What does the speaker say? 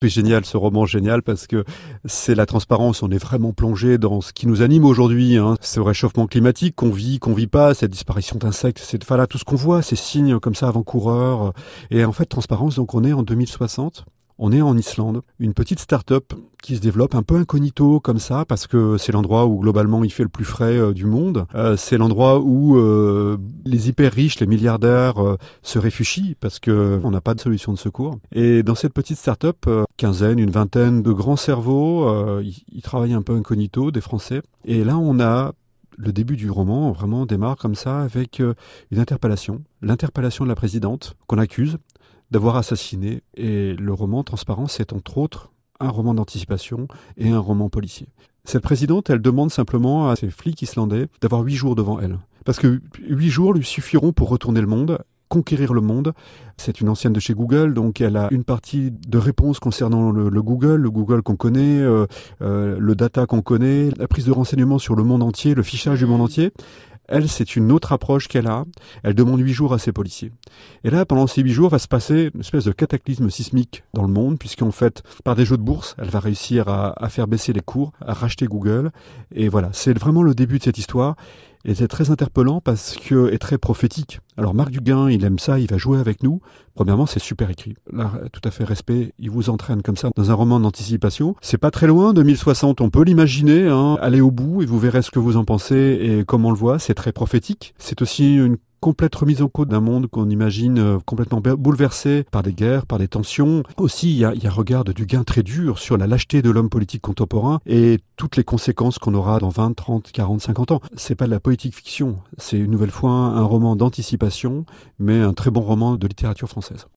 C'est génial, ce roman génial parce que c'est la transparence. On est vraiment plongé dans ce qui nous anime aujourd'hui. Hein. Ce réchauffement climatique qu'on vit, qu'on vit pas, cette disparition d'insectes, c'est voilà tout ce qu'on voit, ces signes comme ça avant-coureurs. Et en fait, transparence. Donc on est en 2060. On est en Islande, une petite start-up qui se développe un peu incognito comme ça parce que c'est l'endroit où globalement il fait le plus frais euh, du monde. Euh, c'est l'endroit où euh, les hyper riches, les milliardaires se réfugient parce que on n'a pas de solution de secours. Et dans cette petite start-up, quinzaine, une vingtaine de grands cerveaux, ils, ils travaillent un peu incognito, des Français. Et là, on a le début du roman vraiment démarre comme ça avec une interpellation, l'interpellation de la présidente qu'on accuse d'avoir assassiné. Et le roman Transparence, c'est entre autres un roman d'anticipation et un roman policier. Cette présidente, elle demande simplement à ses flics islandais d'avoir huit jours devant elle. Parce que huit jours lui suffiront pour retourner le monde conquérir le monde. C'est une ancienne de chez Google, donc elle a une partie de réponses concernant le, Google, le Google qu'on connaît, euh, euh, le data qu'on connaît, la prise de renseignements sur le monde entier, le fichage du monde entier. Elle, c'est une autre approche qu'elle a. Elle demande huit jours à ses policiers. Et là, pendant ces huit jours, va se passer une espèce de cataclysme sismique dans le monde, puisqu'en fait, par des jeux de bourse, elle va réussir à, à faire baisser les cours, à racheter Google. Et voilà, c'est vraiment le début de cette histoire. Et c'est très interpellant parce que est très prophétique. Alors Marc Duguin, il aime ça, il va jouer avec nous. Premièrement, c'est super écrit. Là, tout à fait respect. Il vous entraîne comme ça dans un roman d'anticipation. C'est pas très loin, 2060. On peut l'imaginer. Hein. Allez au bout et vous verrez ce que vous en pensez et comment on le voit. C'est très prophétique. C'est aussi une complète remise en cause d'un monde qu'on imagine euh, complètement bouleversé par des guerres, par des tensions. Aussi, il y a, un regard du gain très dur sur la lâcheté de l'homme politique contemporain et toutes les conséquences qu'on aura dans 20, 30, 40, 50 ans. C'est pas de la politique fiction, c'est une nouvelle fois un roman d'anticipation, mais un très bon roman de littérature française.